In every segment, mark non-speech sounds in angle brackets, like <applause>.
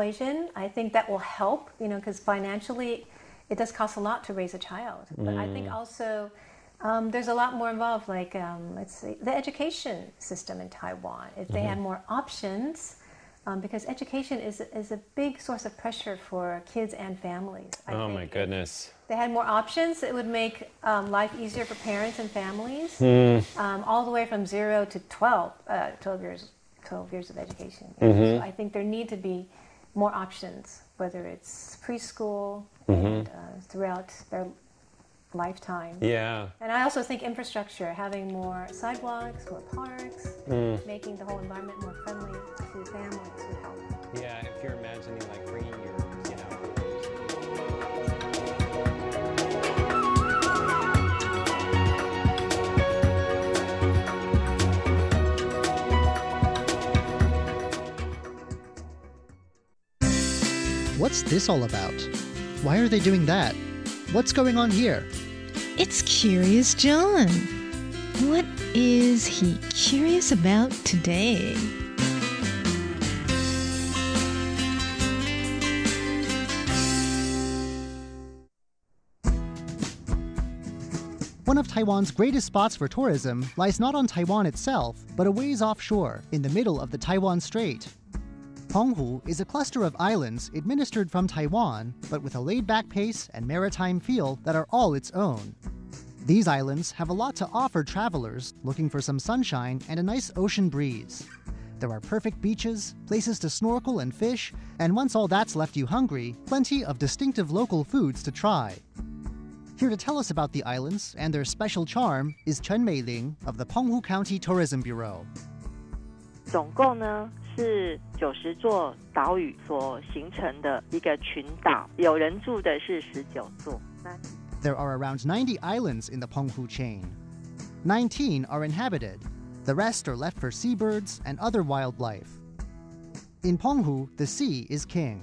equation. I think that will help, you know, because financially it does cost a lot to raise a child. But I think also um, there's a lot more involved, like um, let's see, the education system in Taiwan. If they had more options, um, because education is, is a big source of pressure for kids and families. I Oh think my if goodness. they had more options, it would make um, life easier for parents and families, Hmm. um, all the way from zero to 12, uh, 12 years, 12 years of education. Mm-hmm. So I think there need to be more options, whether it's preschool Mm-hmm. and uh, throughout their lifetime. Yeah. And I also think infrastructure, having more sidewalks, more parks, Mm. making the whole environment more friendly to families would help. Yeah, if you're imagining like bringing What's this all about? Why are they doing that? What's going on here? It's Curious John. What is he curious about today? One of Taiwan's greatest spots for tourism lies not on Taiwan itself, but a ways offshore, in the middle of the Taiwan Strait. Penghu is a cluster of islands administered from Taiwan, but with a laid back pace and maritime feel that are all its own. These islands have a lot to offer travelers looking for some sunshine and a nice ocean breeze. There are perfect beaches, places to snorkel and fish, and once all that's left you hungry, plenty of distinctive local foods to try. Here to tell us about the islands and their special charm is Chen Meiling of the Penghu County Tourism Bureau. 总共呢 是九十座岛屿所形成的一个群岛，有人住的是十九座。那 There are around 90 islands in the Penghu chain. 19 are inhabited. The rest are left for seabirds and other wildlife. In Penghu, the sea is king.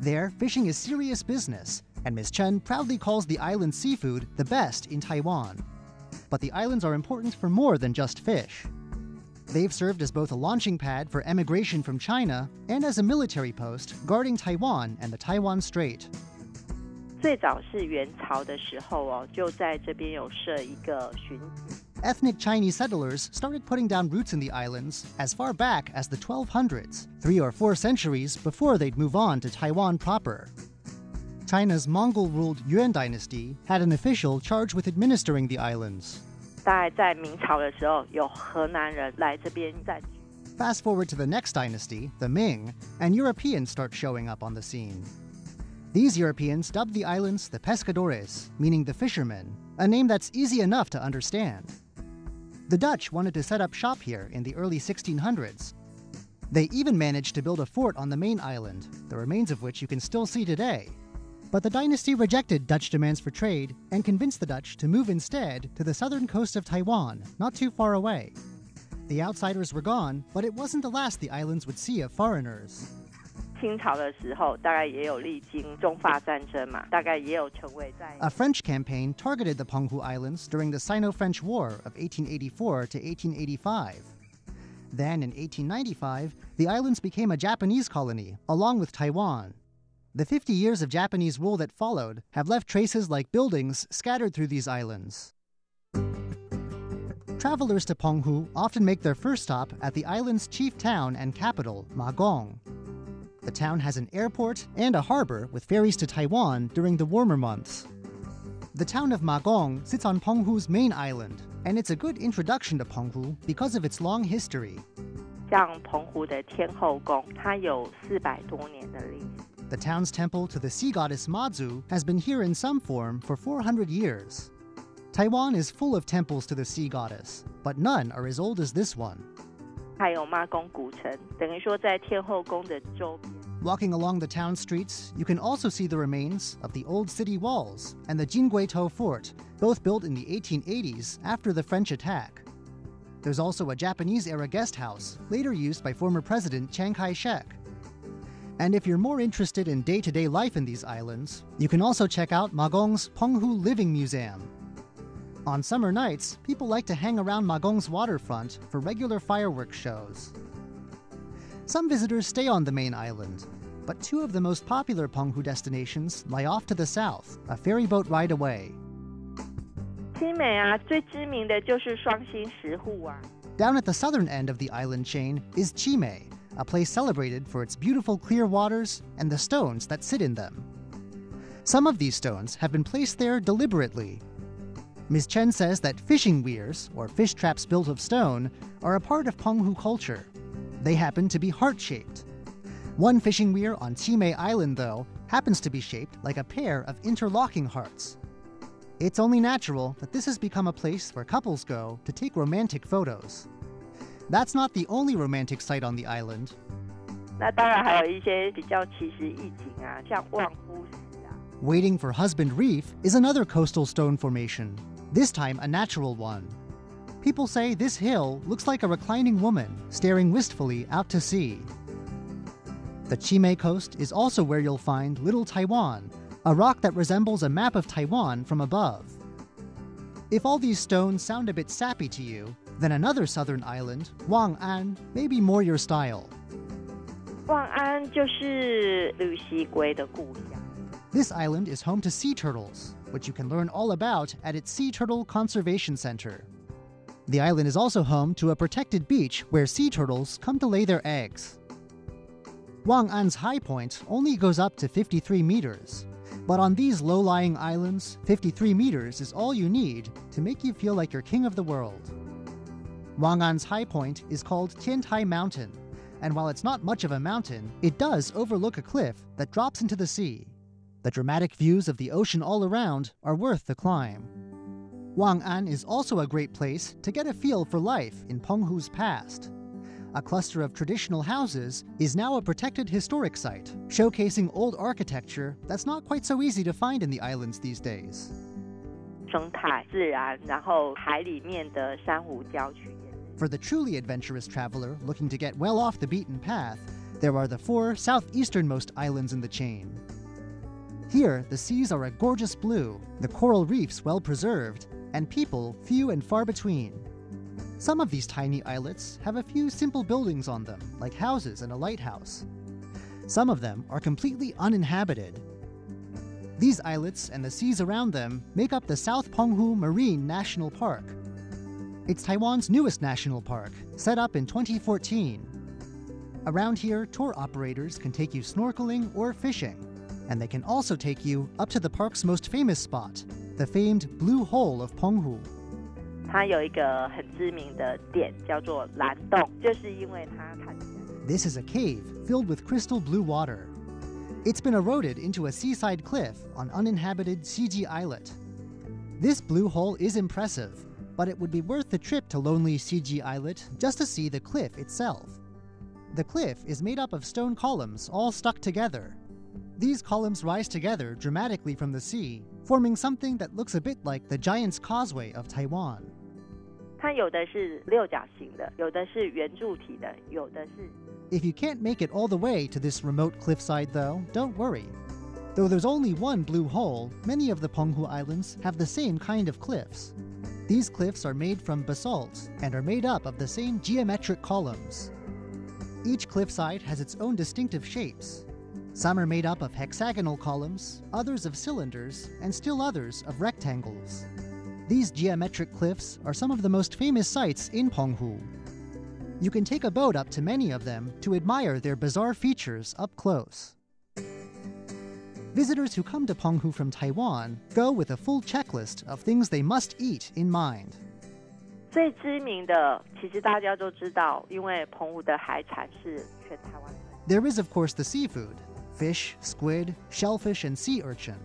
There, fishing is serious business, and Ms. Chen proudly calls the island seafood the best in Taiwan. But the islands are important for more than just fish. They've served as both a launching pad for emigration from China and as a military post guarding Taiwan and the Taiwan Strait. 最早是元朝的时候哦，就在这边有设一个巡警。 Ethnic Chinese settlers started putting down roots in the islands as far back as the 1200s, three or four centuries before they'd move on to Taiwan proper. China's Mongol ruled Yuan dynasty had an official charged with administering the islands. 大概在明朝的时候，有河南人来这边占据。 Fast forward to the next dynasty, the Ming, and Europeans start showing up on the scene. These Europeans dubbed the islands the Pescadores, meaning the fishermen, a name that's easy enough to understand. The Dutch wanted to set up shop here in the early 1600s. They even managed to build a fort on the main island, the remains of which you can still see today. But the dynasty rejected Dutch demands for trade and convinced the Dutch to move instead to the southern coast of Taiwan, not too far away. The outsiders were gone, but it wasn't the last the islands would see of foreigners. 清朝的时候，大概也有历经中法战争嘛，大概也有成为在 A French campaign targeted the Penghu Islands during the Sino French War of 1884 to 1885. Then, in 1895, the islands became a Japanese colony, along with Taiwan. The 50 years of Japanese rule that followed have left traces like buildings scattered through these islands. Travelers to Penghu often make their first stop at the island's chief town and capital, Magong. The town has an airport and a harbor with ferries to Taiwan during the warmer months. The town of Magong sits on Penghu's main island, and it's a good introduction to Penghu because of its long history. 像澎湖的天后宫，它有四百多年的历史。 the town's temple to the sea goddess Mazu has been here in some form for 400 years. Taiwan is full of temples to the sea goddess, but none are as old as this one. Walking along the town streets, you can also see the remains of the old city walls and the Jinguitou Fort, both built in the 1880s after the French attack. There's also a Japanese era guest house, later used by former President Chiang Kai shek. And if you're more interested in day to day life in these islands, you can also check out Magong's Penghu Living Museum. On summer nights, people like to hang around Magong's waterfront for regular fireworks shows. Some visitors stay on the main island, but two of the most popular Penghu destinations lie off to the south, a ferryboat ride away. Down at the southern end of the island chain is Chimei a place celebrated for its beautiful clear waters and the stones that sit in them. Some of these stones have been placed there deliberately. Ms. Chen says that fishing weirs, or fish traps built of stone, are a part of Penghu culture. They happen to be heart shaped. One fishing weir on Chimei Island, though, happens to be shaped like a pair of interlocking hearts. It's only natural that this has become a place where couples go to take romantic photos. That's not the only romantic site on the island. Waiting for Husband Reef is another coastal stone formation, this time a natural one. People say this hill looks like a reclining woman staring wistfully out to sea. The Chimei Coast is also where you'll find Little Taiwan, a rock that resembles a map of Taiwan from above. If all these stones sound a bit sappy to you, then another southern island, Wang'an, may be more your style. 望安就是绿蜥龟的故乡。 This island is home to sea turtles, which you can learn all about at its Sea Turtle Conservation Center. The island is also home to a protected beach where sea turtles come to lay their eggs. Wang'an's high point only goes up to 53 meters, but on these low lying islands, 53 meters is all you need to make you feel like you're king of the world. Wang'an's high point is called Tiantai Mountain, and while it's not much of a mountain, it does overlook a cliff that drops into the sea. The dramatic views of the ocean all around are worth the climb. Wang'an is also a great place to get a feel for life in Penghu's past. A cluster of traditional houses is now a protected historic site, showcasing old architecture that's not quite so easy to find in the islands these days. 生态、自然，然后海里面的珊瑚礁群，for the truly adventurous traveler looking to get well off the beaten path, there are the four southeasternmost islands in the chain. Here, the seas are a gorgeous blue, the coral reefs well preserved, and people few and far between. Some of these tiny islets have a few simple buildings on them, like houses and a lighthouse. Some of them are completely uninhabited. These islets and the seas around them make up the South Penghu Marine National Park. It's Taiwan's newest national park, set up in 2014. Around here, tour operators can take you snorkeling or fishing, and they can also take you up to the park's most famous spot, the famed Blue Hole of Penghu. 它有一个很知名的点叫做蓝洞，就是因为它看起来 This is a cave filled with crystal blue water. It's been eroded into a seaside cliff on uninhabited CG Islet. This blue hole is impressive, but it would be worth the trip to lonely Siji Islet just to see the cliff itself. The cliff is made up of stone columns all stuck together. These columns rise together dramatically from the sea, forming something that looks a bit like the Giant's Causeway of Taiwan. 它有的是六角形的，有的是圆柱体的，有的是。If you can't make it all the way to this remote cliffside, though, don't worry. Though there's only one blue hole, many of the Penghu Islands have the same kind of cliffs. These cliffs are made from basalt and are made up of the same geometric columns. Each cliffside has its own distinctive shapes. Some are made up of hexagonal columns, others of cylinders, and still others of rectangles. These geometric cliffs are some of the most famous sights in Penghu. You can take a boat up to many of them to admire their bizarre features up close Visitors who come to Penghu from Taiwan go with a full checklist of things they must eat in mind. 最知名的，其实大家都知道，因为澎湖的海产是全台湾最 There is, of course, the seafood fish, squid, shellfish, and sea urchin.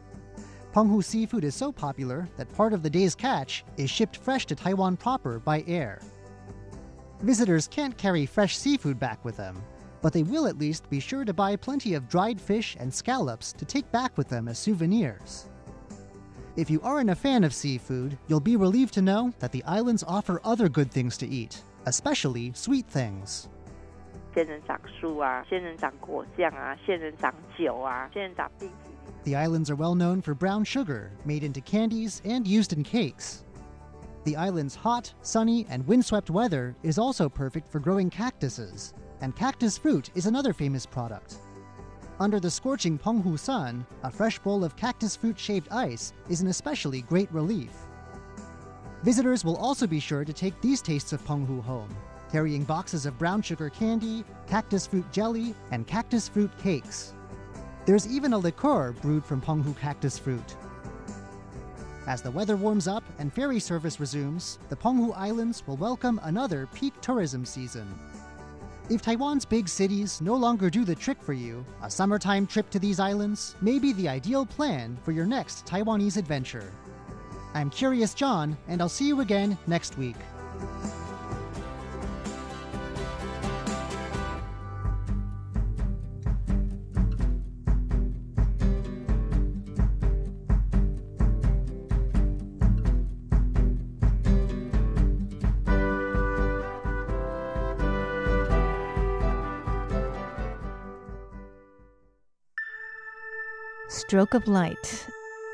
Penghu seafood is so popular that part of the day's catch is shipped fresh to Taiwan proper by air. Visitors can't carry fresh seafood back with them, but they will at least be sure to buy plenty of dried fish and scallops to take back with them as souvenirs. If you aren't a fan of seafood, you'll be relieved to know that the islands offer other good things to eat, especially sweet things. 仙人掌树啊，仙人掌果酱啊，仙人掌酒啊，仙人掌冰淇淋。 The islands are well known for brown sugar, made into candies and used in cakes. The island's hot, sunny, and windswept weather is also perfect for growing cactuses, and cactus fruit is another famous product. Under the scorching Penghu sun, a fresh bowl of cactus fruit shaped ice is an especially great relief. Visitors will also be sure to take these tastes of Penghu home, carrying boxes of brown sugar candy, cactus fruit jelly, and cactus fruit cakes. There's even a liqueur brewed from Penghu cactus fruit. As the weather warms up and ferry service resumes, the Penghu Islands will welcome another peak tourism season. If Taiwan's big cities no longer do the trick for you, a summertime trip to these islands may be the ideal plan for your next Taiwanese adventure. I'm Curious John, and I'll see you again next week. Stroke of Light,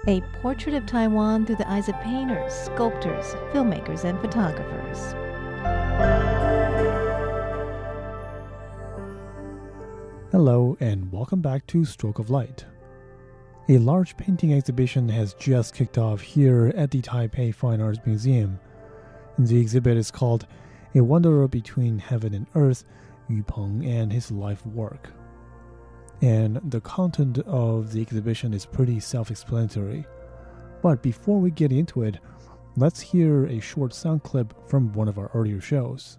a portrait of Taiwan through the eyes of painters, sculptors, filmmakers, and photographers. Hello, and welcome back to Stroke of Light. A large painting exhibition has just kicked off here at the Taipei Fine Arts Museum. The exhibit is called A Wanderer Between Heaven and Earth Yu Peng and His Life Work And the content of the exhibition is pretty self explanatory. But before we get into it, let's hear a short sound clip from one of our earlier shows.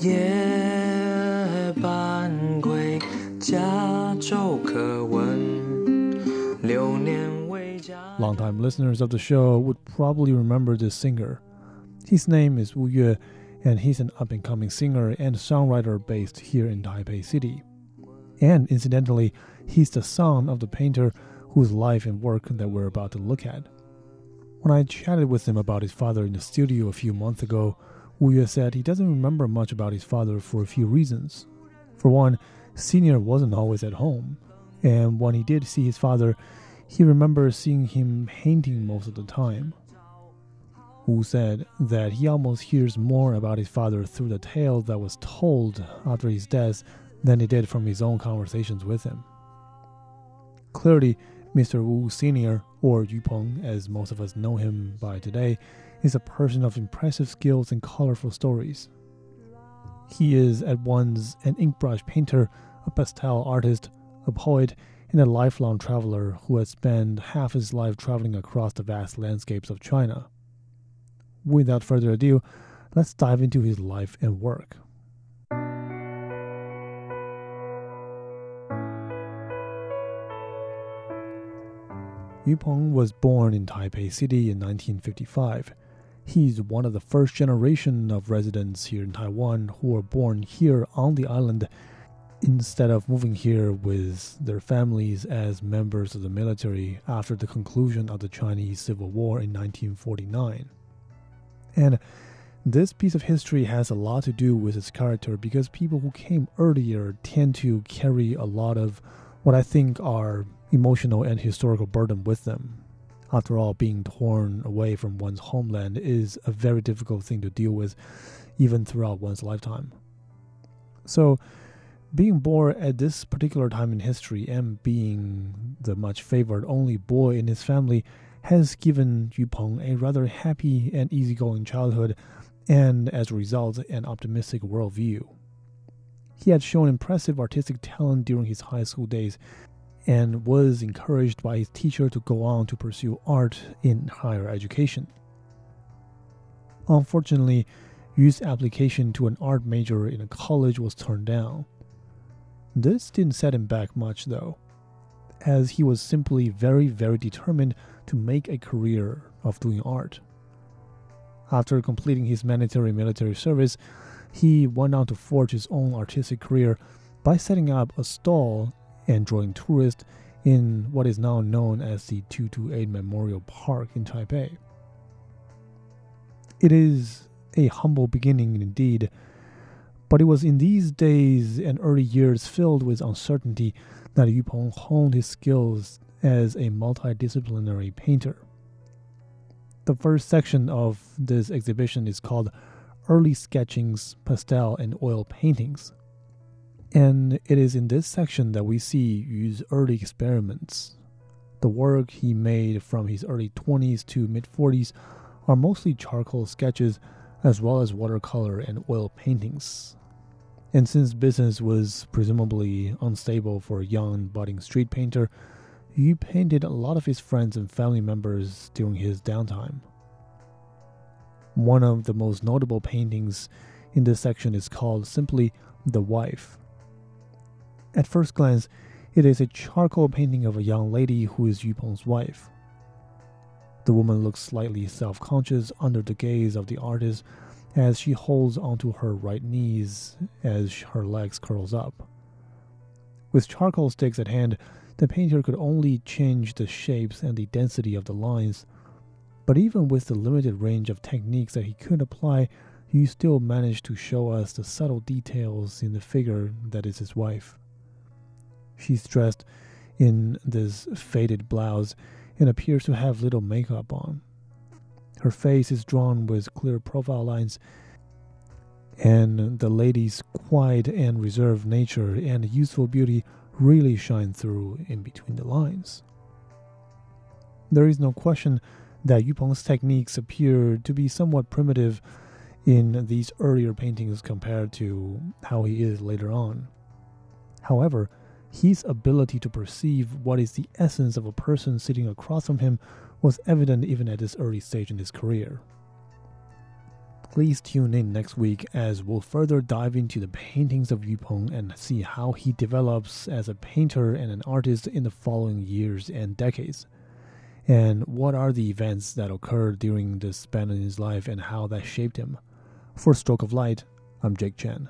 夜半归，家州可闻，流年为家。 Longtime listeners of the show would probably remember this singer. His name is Wu Yue, and he's an up and coming singer and songwriter based here in Taipei City. And incidentally, he's the son of the painter whose life and work that we're about to look at. When I chatted with him about his father in the studio a few months ago, Wu Yue said he doesn't remember much about his father for a few reasons. For one, Senior wasn't always at home, and when he did see his father, he remembers seeing him painting most of the time. Wu said that he almost hears more about his father through the tale that was told after his death than he did from his own conversations with him. Clearly, Mr. Wu Sr., or Yu Peng as most of us know him by today, is a person of impressive skills and colorful stories. He is at once an ink brush painter, a pastel artist, a poet, and a lifelong traveler who has spent half his life traveling across the vast landscapes of China. Without further ado, let's dive into his life and work. Yu Peng was born in Taipei City in 1955. He's one of the first generation of residents here in Taiwan who were born here on the island instead of moving here with their families as members of the military after the conclusion of the Chinese Civil War in 1949. And this piece of history has a lot to do with its character because people who came earlier tend to carry a lot of what I think are emotional and historical burden with them. After all, being torn away from one's homeland is a very difficult thing to deal with, even throughout one's lifetime. So, being born at this particular time in history and being the much favored only boy in his family has given Yu Peng a rather happy and easygoing childhood, and as a result, an optimistic worldview. He had shown impressive artistic talent during his high school days and was encouraged by his teacher to go on to pursue art in higher education. Unfortunately, Yu's application to an art major in a college was turned down. This didn't set him back much, though, as he was simply very, very determined to make a career of doing art. After completing his mandatory military service, he went on to forge his own artistic career by setting up a stall and drawing tourists in what is now known as the 228 Memorial Park in Taipei. It is a humble beginning indeed, but it was in these days and early years filled with uncertainty that Yu Peng honed his skills as a multidisciplinary painter. The first section of this exhibition is called Early Sketchings, Pastel, and Oil Paintings. And it is in this section that we see Yu's early experiments. The work he made from his early 20s to mid 40s are mostly charcoal sketches as well as watercolor and oil paintings. And since business was presumably unstable for a young budding street painter, Yu painted a lot of his friends and family members during his downtime. One of the most notable paintings in this section is called simply The Wife. At first glance, it is a charcoal painting of a young lady who is Yupeng's wife. The woman looks slightly self conscious under the gaze of the artist as she holds onto her right knees as her legs curls up. With charcoal sticks at hand, the painter could only change the shapes and the density of the lines. But even with the limited range of techniques that he could apply, he still managed to show us the subtle details in the figure that is his wife. She's dressed in this faded blouse and appears to have little makeup on. Her face is drawn with clear profile lines, and the lady's quiet and reserved nature and youthful beauty really shine through in between the lines. There is no question that Yupeng's techniques appear to be somewhat primitive in these earlier paintings compared to how he is later on. However, his ability to perceive what is the essence of a person sitting across from him was evident even at this early stage in his career. Please tune in next week as we'll further dive into the paintings of Yupeng and see how he develops as a painter and an artist in the following years and decades. And what are the events that occurred during this span in his life and how that shaped him? For Stroke of Light, I'm Jake Chen.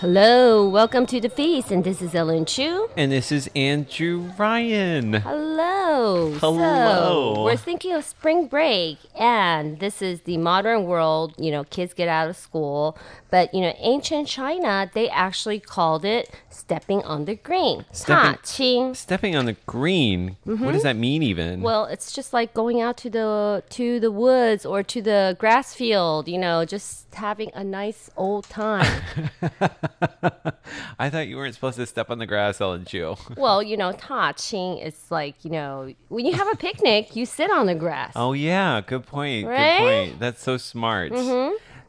？Hello, welcome to the feast, and this is Ellen Chu. And this is Andrew Ryan. Hello. Hello. So, we're thinking of spring break, and this is the modern world. You know, kids get out of school, but you know, ancient China, they actually called it stepping on the green. Stepping- 踏青. Stepping on the green. What does that mean, even? Mm-hmm. Well, it's just like going out to the to the woods or to the grass field, you know, just having a nice old time. <laughs> I thought you weren't supposed to step on the grass, Ellen Chu. <laughs> well, you know, 踏青 is like, you know, when you have a picnic, you sit on the grass. Oh yeah, good point. Right? Good point. That's so smart.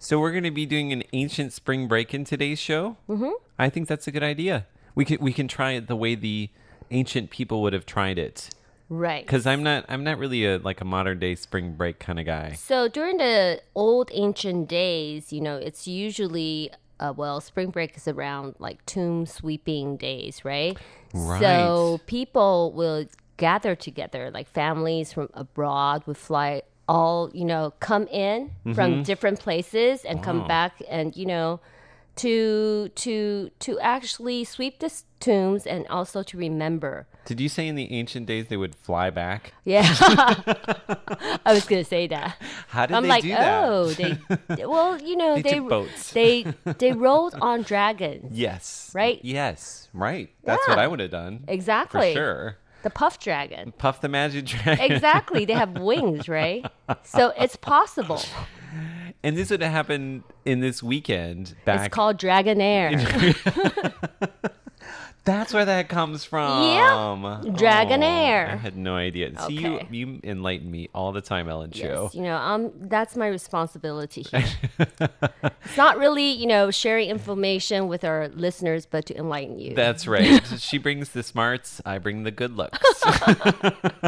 So we're going to be doing an ancient spring break in today's show. Mm-hmm. I think that's a good idea. We can we can try it the way the ancient people would have tried it. Right. Because I'm not I'm not really a like a modern day spring break kind of guy. So during the old ancient days, you know, it's usually uh, well, spring break is around like tomb sweeping days, right? Right. So people will gather together, like families from abroad would fly all, you know, come in from mm-hmm. different places and come back and, you know, to to to actually sweep the tombs and also to remember. Did you say in the ancient days they would fly back? Yeah. <laughs> <laughs> I was going to say that. How did I'm they like, do that? oh, they, <laughs> well, you know, They they boats. they they rolled on dragons. Yes. Right? Yes. Right. That's what I would have done. Exactly. For sure. The puff dragon. Puff the magic dragon. Exactly. They have <laughs> wings, right? So it's possible. And this would have happened in this weekend back. It's called Dragonair. <laughs> <laughs> That's where that comes from. Yep. Dragonair. Oh, I had no idea. See, you you enlighten me all the time, Ellen Chu. Yes, you know, um, that's my responsibility here. <laughs> it's not really, you know, sharing information with our listeners, but to enlighten you. That's right. <laughs> she brings the smarts, I bring the good looks. <laughs>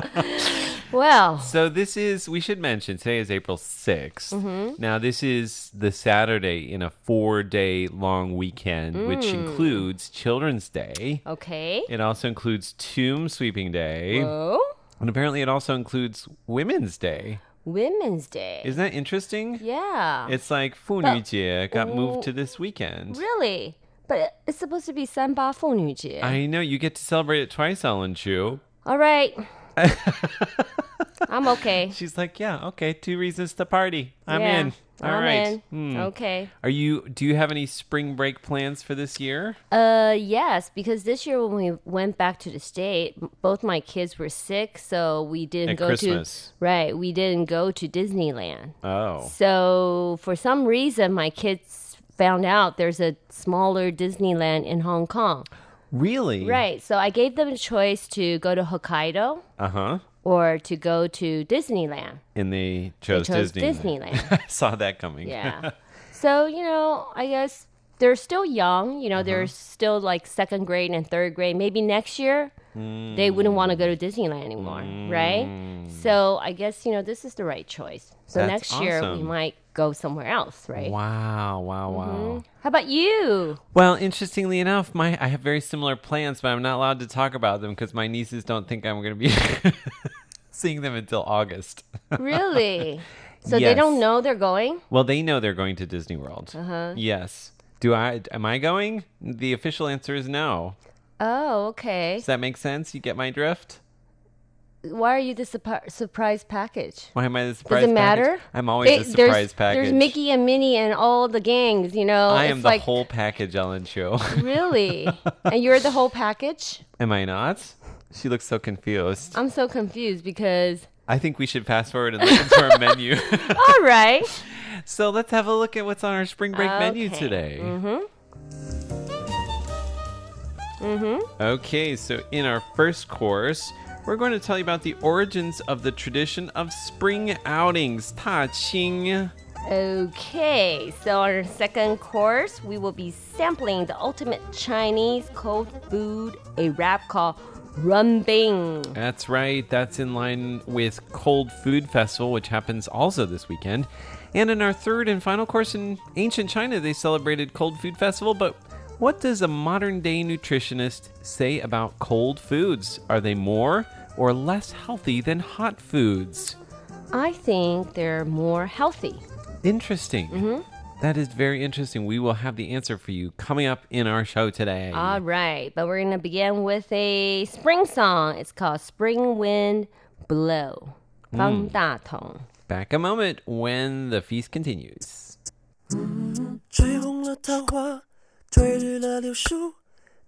well, so this is we should mention today is April 6th. Mm-hmm. Now this is the Saturday in a 4-day long weekend which Mm. includes Children's Day. okay. It also includes Tomb Sweeping Day. Oh, And apparently it also includes Women's Day. Women's Day. Isn't that interesting? yeah. It's like 妇女节 got moved to this weekend. really, but it's supposed to be 三八妇女节. I know you get to celebrate it twice, Ellen Chu. All right. <laughs> I'm okay. She's like, yeah, okay, two reasons to party. I'm Yeah, in. All right. Hmm. Okay. Are you? Do you have any spring break plans for this year? Uh, yes, because this year when we went back to the state, both my kids were sick, so we didn't At go Christmas. to right. We didn't go to Disneyland. Oh, So for some reason, my kids found out there's a smaller Disneyland in Hong Kong. really? Right. So I gave them a choice to go to Hokkaido Uh huh. Or to go to Disneyland. And they chose, chose Disney. Disneyland. <laughs> I saw that coming. Yeah. <laughs> so, you know, I guess they're still young. You know, they're uh-huh. still like second grade and third grade. Maybe next year mm. they wouldn't want to go to Disneyland anymore, mm. right? So I guess, you know, this is the right choice. So That's next year we might go somewhere else, right? Wow! Wow! Wow! Mm-hmm. How about you? Well, interestingly enough, my I have very similar plans, but I'm not allowed to talk about them because my nieces don't think I'm going to be <laughs> seeing them until August. <laughs> Really? So they don't know they're going? well, they know they're going to Disney World. Uh-huh. Yes. Do I? Am I going? The official answer is no. Oh, okay. Does that make sense? You get my drift? Why are you the surpri- surprise package? Why am I the surprise package? Does it matter? package? I'm always They- the surprise there's, package. There's Mickey and Minnie and all the gangs, you know. I am the like, whole package, Ellen Chu. Really? <laughs> and you're the whole package? am I not? She looks so confused. I'm so confused because. I think we should fast forward and look into our menu. <laughs> All right. <laughs> So let's have a look at what's on our spring break menu today. Mm-hmm. Mm-hmm. Okay, so in our first course, we're going to tell you about the origins of the tradition of spring outings, Ta Qing. Okay, so our second course, we will be sampling the ultimate Chinese cold food, a wrap called Runbing. That's right, that's in line with Cold Food Festival, which happens also this weekend. And in our third and final course in ancient China, they celebrated Cold Food Festival, but what does a modern day nutritionist say about cold foods? Are they more or less healthy than hot foods? I think they're more healthy. Interesting. Mm-hmm. That is very interesting. We will have the answer for you coming up in our show today. All right, but we're going to begin with a spring song. It's called Spring Wind Blow. Fang Da Tong. Back a moment when the feast continues. 吹红了桃花，吹绿了柳树，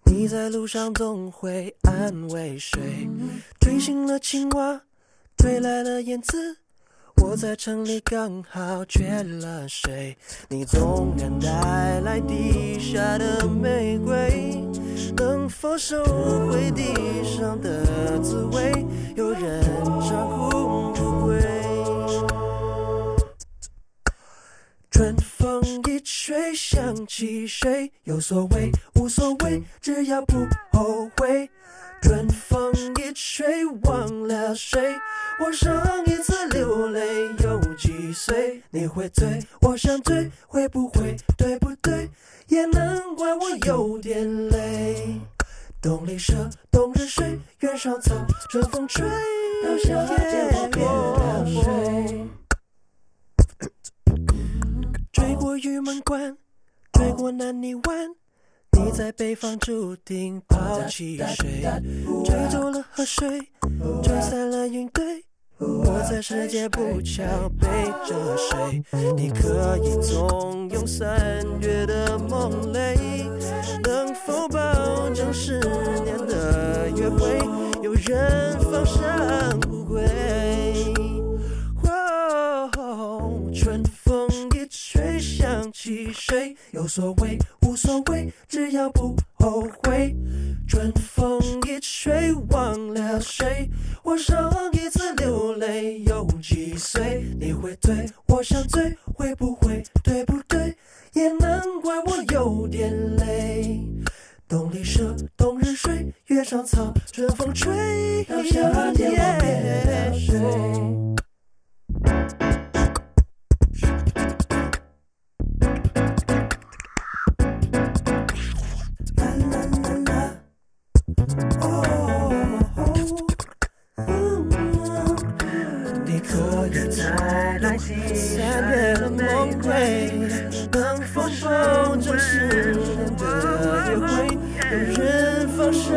你在路上总会安慰谁？吹醒了青蛙，吹来了燕子， 我在城里刚好缺了谁？你纵然带来地下的玫瑰，能否收回地上的滋味？有人唱哭不归。春风一吹，想起谁？有所谓，无所谓，只要不后悔。春风一吹，忘了谁？我上一次？你会醉，我想醉，会不会？对不对？也难怪我有点累。冬里蛇，冬日睡，原上草，春风吹，到夏天我变了谁？追过玉门关，追过南泥湾，你在北方注定抛弃谁？追走了河水，吹散了云堆。我在世界不巧背着谁？你可以纵容三月的梦泪，能否保证十年的约会有人放生不归？想起谁？有所谓，无所谓，只要不后悔。春风一吹，忘了谁？我上一次流泪有几岁？你会醉，我想醉，会不会？对不对？也难怪我有点累。冬里蛇，冬日睡，月上草，春风吹，到夏天我变了谁？你可以太耐心，三的玫瑰能否保证十年的约会？有人放手。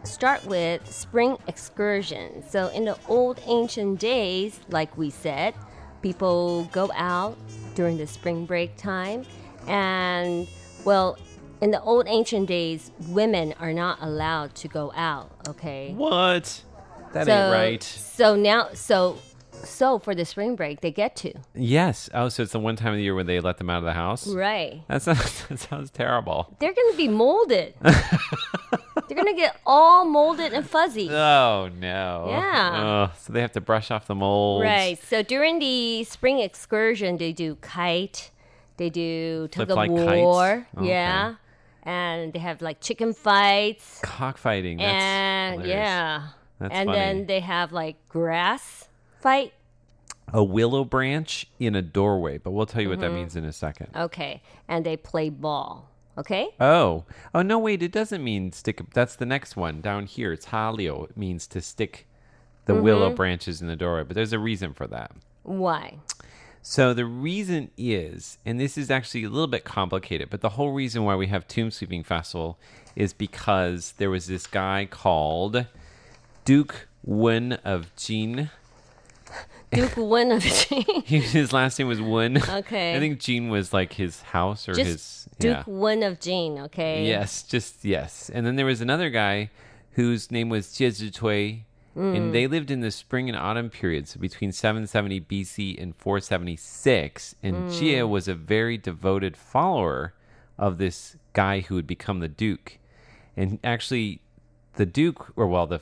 start with spring excursion. So in the old ancient days, like we said, people go out during the spring break time, and well, in the old ancient days, women are not allowed to go out. Okay. What? That so, ain't right. So now, so so for the spring break, they get to Yes. Oh, so it's the one time of the year when they let them out of the house? right. That sounds, <laughs> that sounds terrible. They're gonna be molded. <laughs> They're gonna get all molded and fuzzy. Oh, no. Yeah. Oh, so they have to brush off the mold. Right. So during the spring excursion, they do kite, they do tug of Flip like kites? war, Okay. yeah, and they have like chicken fights, Cockfighting. And hilarious. yeah, That's and funny. then they have like grass fight. A willow branch in a doorway, but we'll tell you what Mm-hmm. that means in a second. Okay, and they play ball. Okay. Oh. Oh, no, wait. It doesn't mean stick. That's the next one down here. It's halio. It means to stick the Mm-hmm. willow branches in the doorway, but there's a reason for that. Why? So the reason is, and this is actually a little bit complicated, but the whole reason why we have Tomb Sweeping Festival is because there was this guy called Duke Wen of Jin. Duke Wen of Jin. <laughs> His last name was Wen. Okay. I think Jin was like his house or Just his. Duke yeah. Wen of Jin. Okay. Yes, just yes. And then there was another guy whose name was Jie Zhitui, Mm. and they lived in the spring and autumn periods between 770 BC and 476. And Mm. Jie was a very devoted follower of this guy who would become the duke. And actually, the duke, or well, the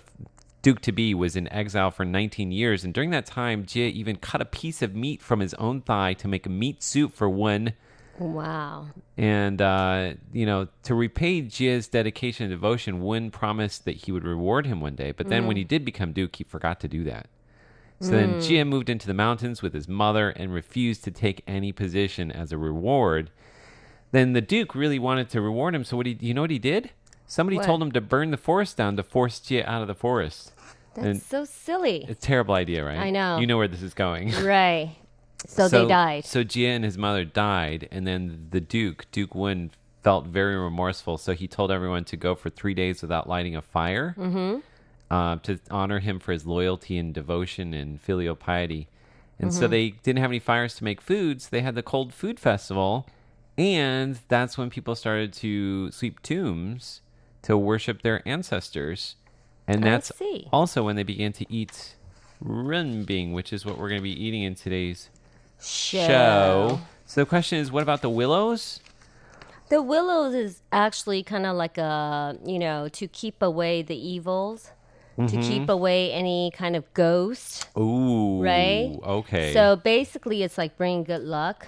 duke to be, was in exile for 19 years. And during that time, Jie even cut a piece of meat from his own thigh to make a meat soup for one. Wow. And, uh, you know, to repay Jie's dedication and devotion, Wen promised that he would reward him one day. But then when he did become Duke, he forgot to do that. So then Jie moved into the mountains with his mother and refused to take any position as a reward. Then the Duke really wanted to reward him. So what he, you know what he did? Somebody What? told him to burn the forest down to force Jie out of the forest. That's And so silly. it's a terrible idea, right? I know. You know where this is going. <laughs> Right. So, they died. So Jie and his mother died, and then the Duke, Duke Wen, felt very remorseful. So he told everyone to go for three days without lighting a fire Mm-hmm. uh, to honor him for his loyalty and devotion and filial piety. And Mm-hmm. so they didn't have any fires to make foods. They had the Cold Food Festival, and that's when people started to sweep tombs to worship their ancestors. And that's also when they began to eat runbing, which is what we're going to be eating in today's show. So the question is, what about the willows? The willows is actually kind of like a, you know, to keep away the evils, to mm-hmm. keep away any kind of ghost. Ooh, Right? Okay. So basically, it's like bringing good luck.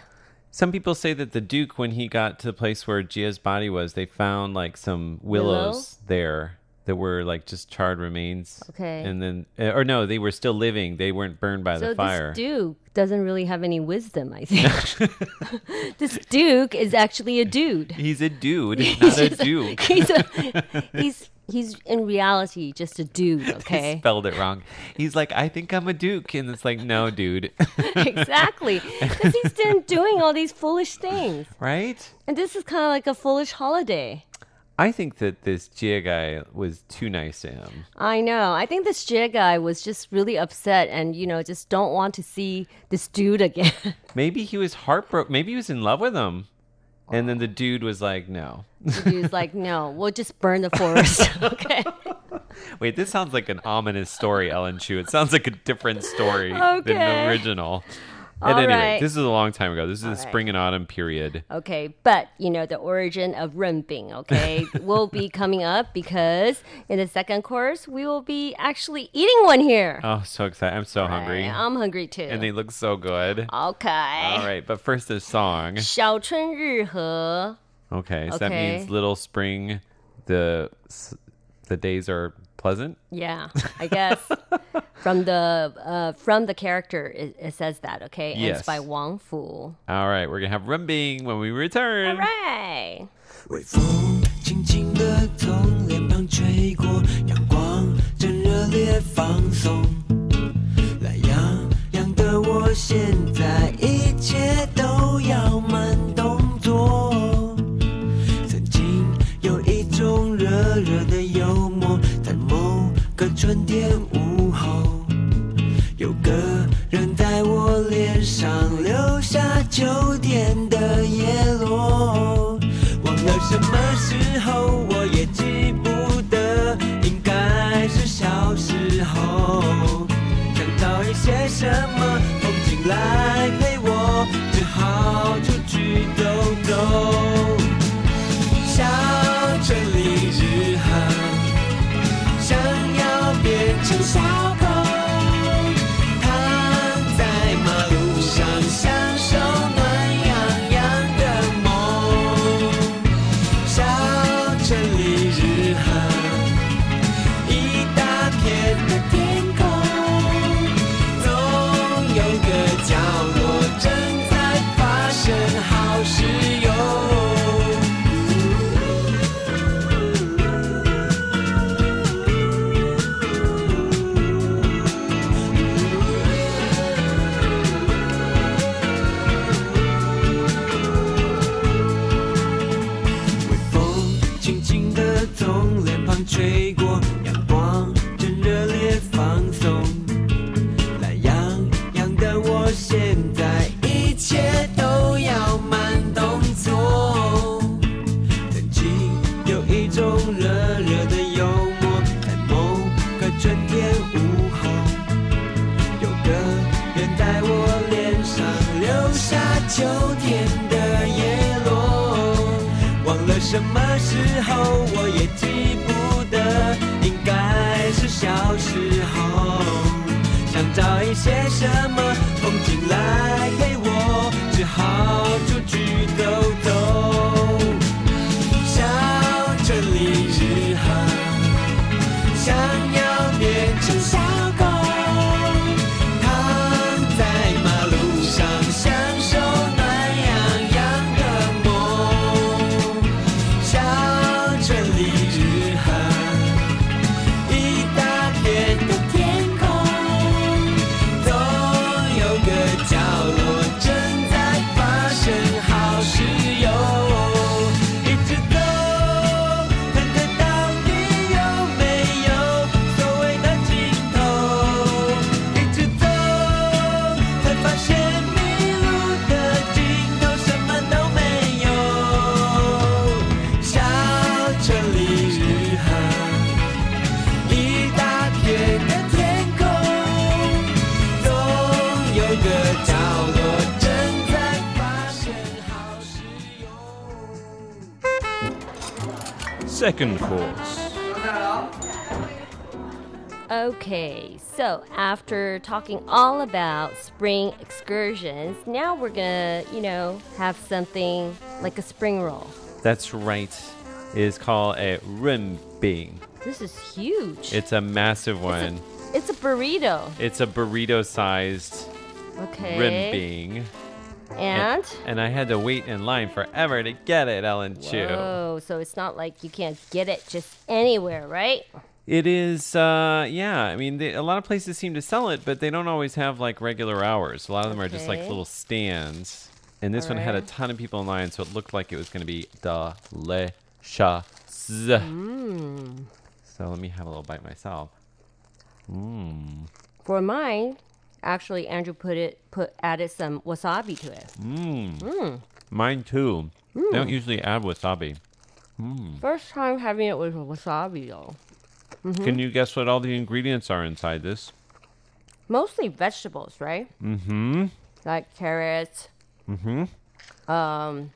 Some people say that the Duke, when he got to the place where Jie's body was, they found like some willows Willow? there that were like just charred remains. Okay. And then, uh, or no, they were still living. They weren't burned by So the fire. this Duke doesn't really have any wisdom, I think. <laughs> this Duke is actually a dude. He's a dude, <laughs> not a Duke. he's a, <laughs> he's he's in reality just a dude. <laughs> Okay. spelled it wrong. He's like, I think I'm a Duke, and it's like, no, dude. <laughs> exactly. Because he's been <laughs> doing all these foolish things. right? And this is kind of like a foolish holiday. I think that this Jie guy was too nice to him. I know. I think this Jie guy was just really upset and, you know, just don't want to see this dude again. Maybe he was heartbroken. Maybe he was in love with him. And then the dude was like, no. the dude's like, no, we'll just burn the forest. <laughs> okay. Wait, this sounds like an ominous story, Ellen Chu. It sounds like a different story than the original. At All right. this is a long time ago. This is All the right. spring and autumn period. Okay, but you know the origin of runbing. okay, <laughs> will be coming up because in the second course we will be actually eating one here. Oh, so excited! I'm so All hungry. right, I'm hungry too. And they look so good. Okay. All right, but first this song. 小春日和 Okay, so that means little spring, the the days are pleasant. Yeah, I guess <laughs> from the uh, from the character it, it says that. Okay, yes. It's by Wang Fu. All right, we're gonna have runbing when we return. All right. 春天午后，有个人在我脸上留下秋天的叶落。忘了什么时候，shower. 时候，我也记不得，应该是小时候。想找一些什么 Second course. Okay, so after talking all about spring excursions, now we're gonna, you know, have something like a spring roll. That's right. It is called a Runbing. This is huge. It's a massive one. It's a burrito. It's a burrito-sized Okay. Runbing. And And I had to wait in line forever to get it, Ellen Chu. oh, so it's not like you can't get it just anywhere, right? It is, uh, yeah. I mean, they, a lot of places seem to sell it, but they don't always have like regular hours. A lot of them are just like little stands. And this one had a ton of people in line, so it looked like it was going to be delicious. Mm. So let me have a little bite myself. Mmm. For mine, actually, Andrew put it put added some wasabi to it. Mmm. Mm. Mine too. They don't Mm. usually add wasabi. Mmm. First time having it with wasabi though. Can you guess what all the ingredients are inside this? Mostly vegetables, right? Mm-hmm. Like carrots, Mm-hmm. um,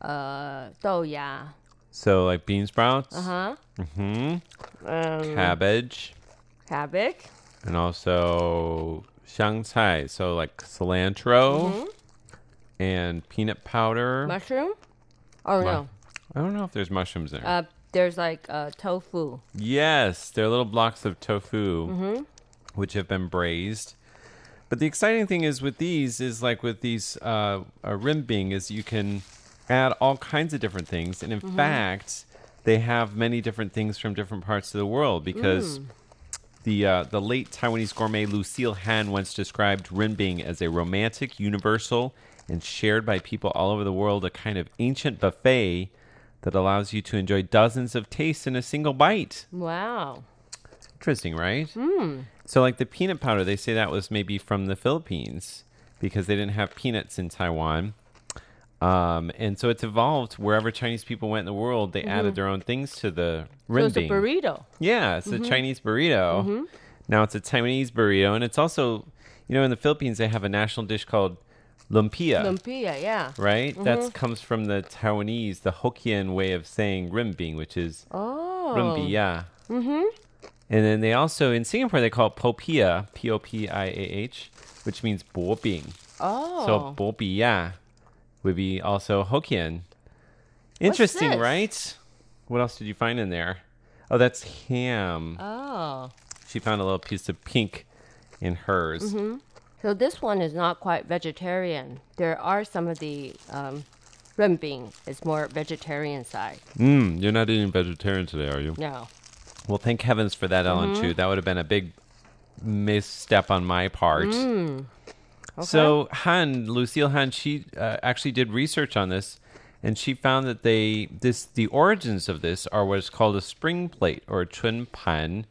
uh, 豆芽, So like bean sprouts. uh-huh, Mm-hmm. um, Cabbage. cabbage, And also xiang cai, so like cilantro Mhm. and peanut powder. mushroom. Oh Mu- no, I don't know if there's mushrooms there. uh, there's like uh, tofu. yes, they're little blocks of tofu, Mhm. which have been braised. But the exciting thing is with these is like with these uh, uh, runbing is you can add all kinds of different things, and in Mhm. fact, they have many different things from different parts of the world because. Mm. The uh, the late Taiwanese gourmet Lucille Han once described runbing as a romantic, universal, and shared by people all over the world, a kind of ancient buffet that allows you to enjoy dozens of tastes in a single bite. Wow. Interesting, right? Mm. So, like the peanut powder, they say that was maybe from the Philippines because they didn't have peanuts in Taiwan. Um, and so it's evolved wherever Chinese people went in the world, they added Mhm. their own things to the So it's a burrito. Yeah, it's Mhm. a Chinese burrito. Mhm. Now it's a Taiwanese burrito, and it's also, you know, in the Philippines they have a national dish called lumpia. Lumpia, yeah. Right? That Mhm. comes from the Taiwanese, the Hokkien way of saying runbing, which is Oh. rumbia. Mm-hmm. And then they also in Singapore they call it popia, P O P I A H, which means bo bing. Oh. So bo bia would be also Hokkien. Interesting, right? What else did you find in there? Oh, that's ham. Oh. She found a little piece of pink in hers. Mm-hmm. So this one is not quite vegetarian. There are some of the um, runbing is more vegetarian side. Mm, you're not eating vegetarian today, are you? No. Well, thank heavens for that, Ellen Mhm. Chu. That would have been a big misstep on my part. Mm. So Han, Lucille Han, she uh, actually did research on this, and she found that they this the origins of this are what is called a spring plate or chun pan,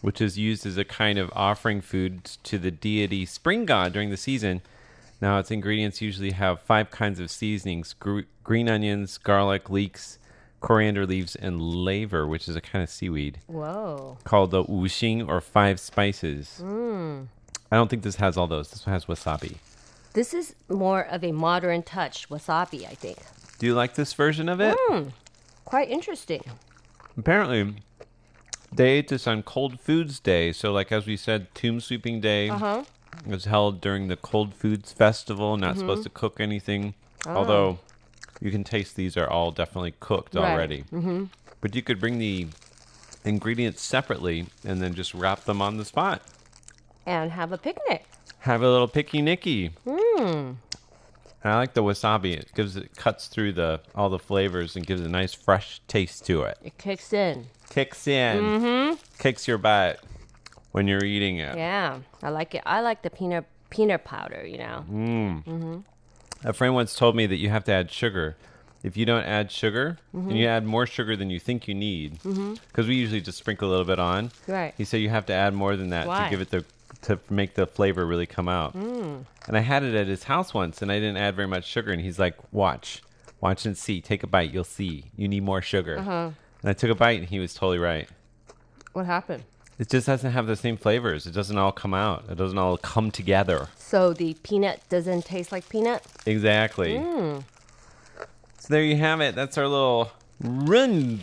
which is used as a kind of offering food to the deity spring god during the season. Now, its ingredients usually have five kinds of seasonings: gr- green onions, garlic, leeks, coriander leaves, and laver, which is a kind of seaweed Whoa. called the wuxing or five spices. Mm. I don't think this has all those. This one has wasabi. This is more of a modern touch wasabi, I think. Do you like this version of it? Mm. Quite interesting. Apparently, they ate this on Cold Foods Day. So, like as we said, Tomb Sweeping Day Uh-huh. was held during the Cold Foods Festival. Not Mhm. supposed to cook anything, Oh. although you can taste these are all definitely cooked Right. already. Mhm. But you could bring the ingredients separately and then just wrap them on the spot. And have a picnic. Have a little picky nicky. Mm. And I like the wasabi. It gives it cuts through the all the flavors and gives a nice fresh taste to it. It kicks in. Kicks in. Mm-hmm. Kicks your butt when you're eating it. Yeah, I like it. I like the peanut peanut powder, you know. Mm. Mm-hmm. A friend once told me that you have to add sugar. If you don't add sugar, Mhm. and you add more sugar than you think you need, because Mhm. we usually just sprinkle a little bit on. Right. He said you have to add more than that Why? to give it the to make the flavor really come out. Mm. And I had it at his house once, and I didn't add very much sugar. And he's like, "Watch, watch and see. Take a bite. You'll see. You need more sugar." Uh-huh. And I took a bite, and he was totally right. What happened? It just doesn't have the same flavors. It doesn't all come out. It doesn't all come together. So the peanut doesn't taste like peanut. Exactly. Mm. So there you have it. That's our little run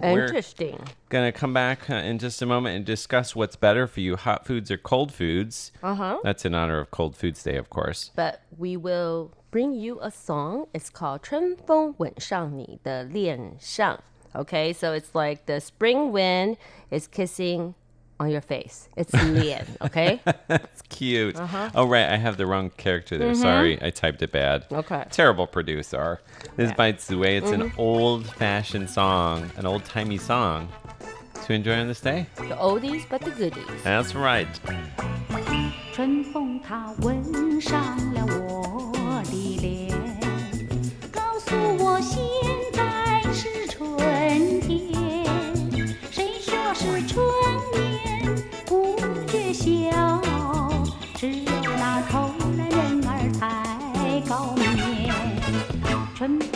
bang. Interesting. Gonna come back uh, in just a moment and discuss what's better for you: hot foods or cold foods. Uh huh. That's in honor of Cold Foods Day, of course. But we will bring you a song. It's called 春风吻上你的脸上. Okay, so it's like the spring wind is kissing on your face. It's 脸, <laughs> okay? That's cute. Uh-huh. Oh right, I have the wrong character there. Mhm. Sorry, I typed it bad. Okay. Terrible producer. This is by Zue. It's an Mhm. old-fashioned song, an old-timey song to enjoy on this day. The oldies but the goodies. That's right. 春风它吻上了我的脸，告诉我现在是春天。谁说是春眠不 笑？只有那偷懒人儿才高眠。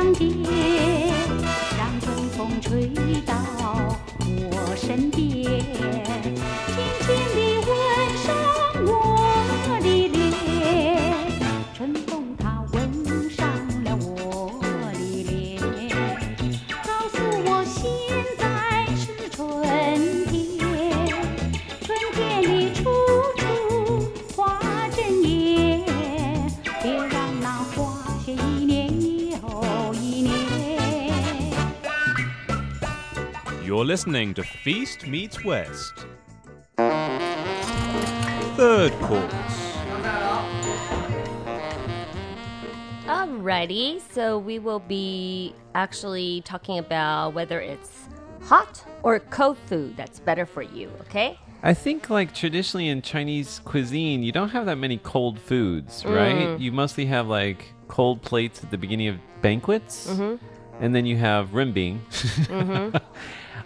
相见，listening to Feast Meets West. Third course. Alrighty, so we will be actually talking about whether it's hot or cold food that's better for you, okay? I think, like traditionally in Chinese cuisine, you don't have that many cold foods, right? Mm. You mostly have like cold plates at the beginning of banquets, Mhm. and then you have runbing. Mhm. <laughs>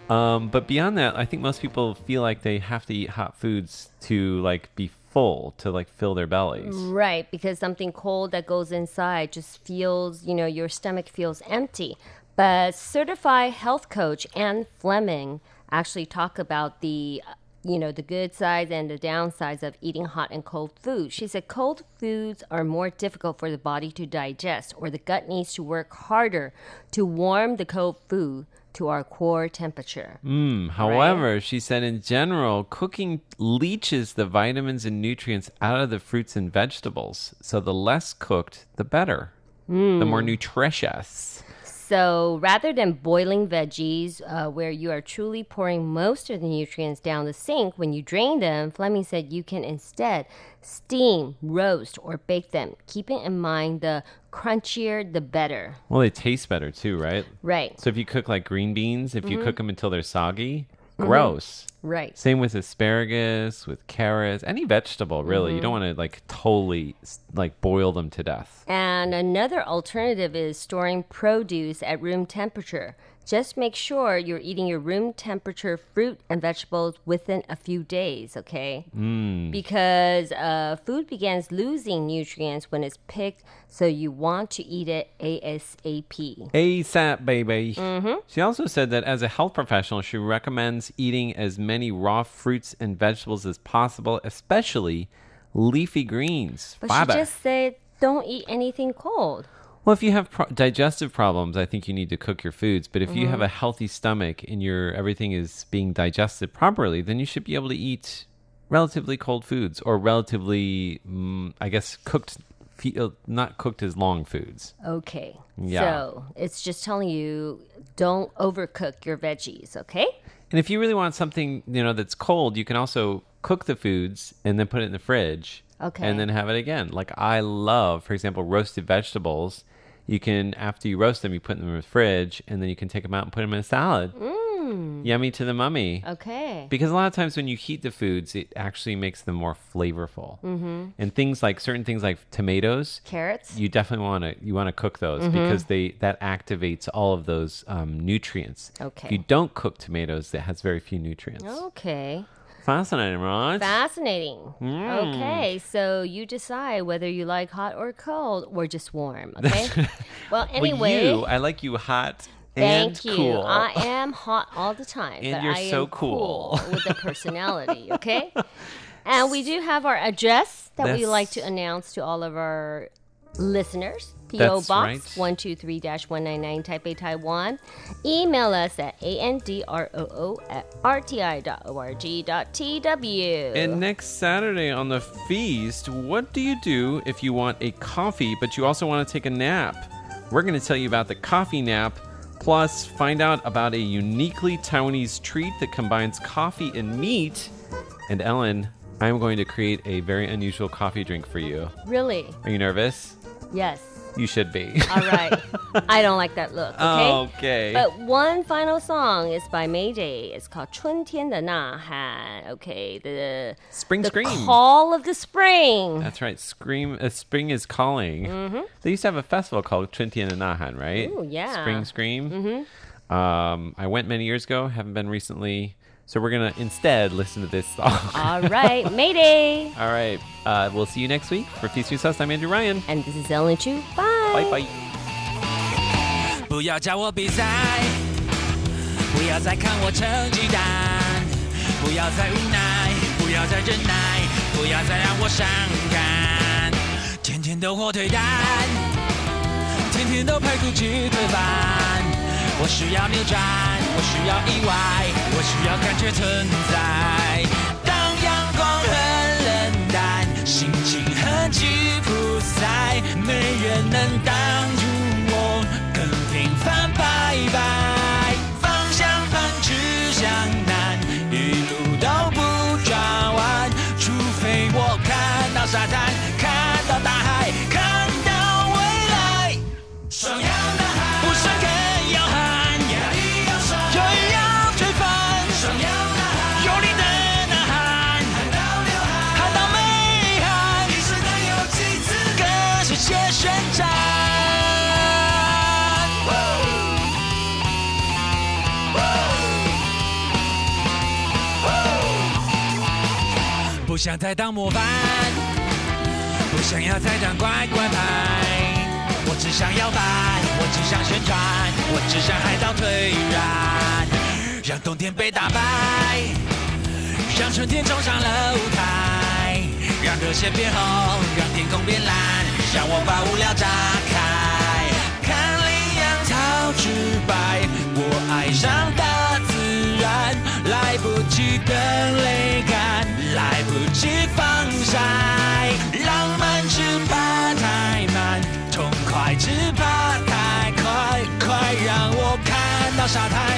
um, but beyond that, I think most people feel like they have to eat hot foods to like be full, to like fill their bellies. Right, because something cold that goes inside just feels, you know, your stomach feels empty. But certified health coach Anne Fleming actually talk about the you know, the good sides and the downsides of eating hot and cold food. She said cold foods are more difficult for the body to digest or the gut needs to work harder to warm the cold food to our core temperature. Mm, however, she said in general, cooking leaches the vitamins and nutrients out of the fruits and vegetables. So the less cooked, the better. The more Mm. nutritious. So rather than boiling veggies, uh, where you are truly pouring most of the nutrients down the sink when you drain them, Fleming said you can instead steam, roast, or bake them, keeping in mind the crunchier the better. Well, they taste better too, right? Right. So if you cook like green beans, if you Mhm. cook them until they're soggy, Mhm. gross. Right. Same with asparagus, with carrots, any vegetable really. You Mhm. don't want to like totally like boil them to death. And another alternative is storing produce at room temperature. Just make sure you're eating your room temperature fruit and vegetables within a few days, okay? Mm. Because uh, food begins losing nutrients when it's picked, so you want to eat it ASAP. ASAP, baby. Mhm. She also said that as a health professional, she recommends eating as many raw fruits and vegetables as possible, especially leafy greens. But Fiber. she just said don't eat anything cold. Well, if you have pro- digestive problems, I think you need to cook your foods. But if you Mhm. have a healthy stomach and your everything is being digested properly, then you should be able to eat relatively cold foods or relatively, mm, I guess, cooked, not cooked as long foods. Okay. Yeah. So it's just telling you don't overcook your veggies, okay? And if you really want something, you know, that's cold, you can also cook the foods and then put it in the fridge. Okay. And then have it again. Like I love, for example, roasted vegetables. You can after you roast them, you put them in the fridge, and then you can take them out and put them in a salad. Mm. Yummy to the mummy. Okay. Because a lot of times when you heat the foods, it actually makes them more flavorful. Mhm. And things like certain things like tomatoes, Carrots? you definitely want to you want to cook those Mhm. because they that activates all of those um, nutrients. Okay. If you don't cook tomatoes, that has very few nutrients. Okay. Fascinating, right? Fascinating. Mm. Okay, so you decide whether you like hot or cold or just warm, okay? <laughs> well, anyway. well, you, I like you hot Thank and you. cool. I am hot all the time. And but you're I so am cool. with a personality, okay? <laughs> and we do have our address that we like to announce to all of our listeners. P.O. That's Box right. 123 199 Taipei, Taiwan. Email us at androo at rti.org.tw. And next Saturday on the feast, what do you do if you want a coffee but you also want to take a nap? We're going to tell you about the coffee nap, plus find out about a uniquely Taiwanese treat that combines coffee and meat. And Ellen, I'm going to create a very unusual coffee drink for you. Really? Are you nervous? Yes. You should be. All right. <laughs> I don't like that look. Okay. Okay. But one final song is by Mayday. It's called 春天的呐喊. Okay. The Spring the Scream. call of the spring. That's right. Scream. Uh, spring is calling. Mhm. They used to have a festival called Chuntian and Nahan, right? Ooh, yeah. Spring Scream. Mhm. Um, I went many years ago. Haven't been recently. So we're gonna instead listen to this song. All right. Mayday. <laughs> All right. Uh, we'll see you next week for Feast News House. I'm Andrew Ryan. And this is Ellen Chu. Bye. Bye bye. 不要叫我比赛，不要再看我成绩单，不要再无奈，不要再忍耐，不要再让我伤感。天天都火腿蛋，天天都排骨鸡腿饭。我需要扭转， 我需要意外，我需要感觉存在。当阳光很冷淡，心情很吉普赛，没人能挡住我，更平凡拜拜。不想再当模范，不想要再当乖乖牌。我只想摇摆，我只想旋转，我只想海岛退燃，让冬天被打败，让春天冲上了舞台，让热血变红，让天空变蓝，让我把无聊炸开。看羚羊草直白，我爱上大自然，来不及等，是防晒，浪漫只怕太慢，痛快只怕太快，快让我看到沙滩，